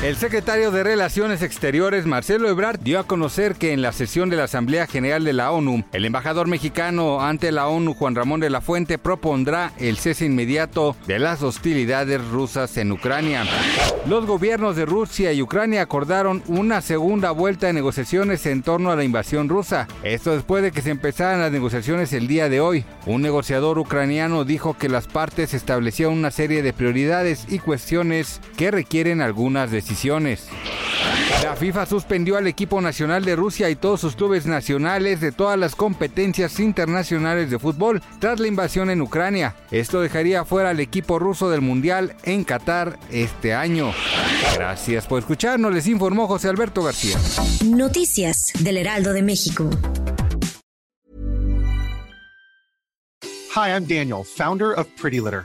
El secretario de Relaciones Exteriores, Marcelo Ebrard, dio a conocer que en la sesión de la Asamblea General de la ONU, el embajador mexicano ante la ONU, Juan Ramón de la Fuente, propondrá el cese inmediato de las hostilidades rusas en Ucrania. Los gobiernos de Rusia y Ucrania acordaron una segunda vuelta de negociaciones en torno a la invasión rusa. Esto después de que se empezaran las negociaciones el día de hoy. Un negociador ucraniano dijo que las partes establecían una serie de prioridades y cuestiones que requieren algunas decisiones la FIFA suspendió al equipo nacional de Rusia y todos sus clubes nacionales de todas las competencias internacionales de fútbol tras la invasión en Ucrania. Esto dejaría fuera al equipo ruso del Mundial en Qatar este año. Gracias por escucharnos, les informó José Alberto García. Noticias del Heraldo de México. Hi, I'm Daniel, founder of Pretty Litter.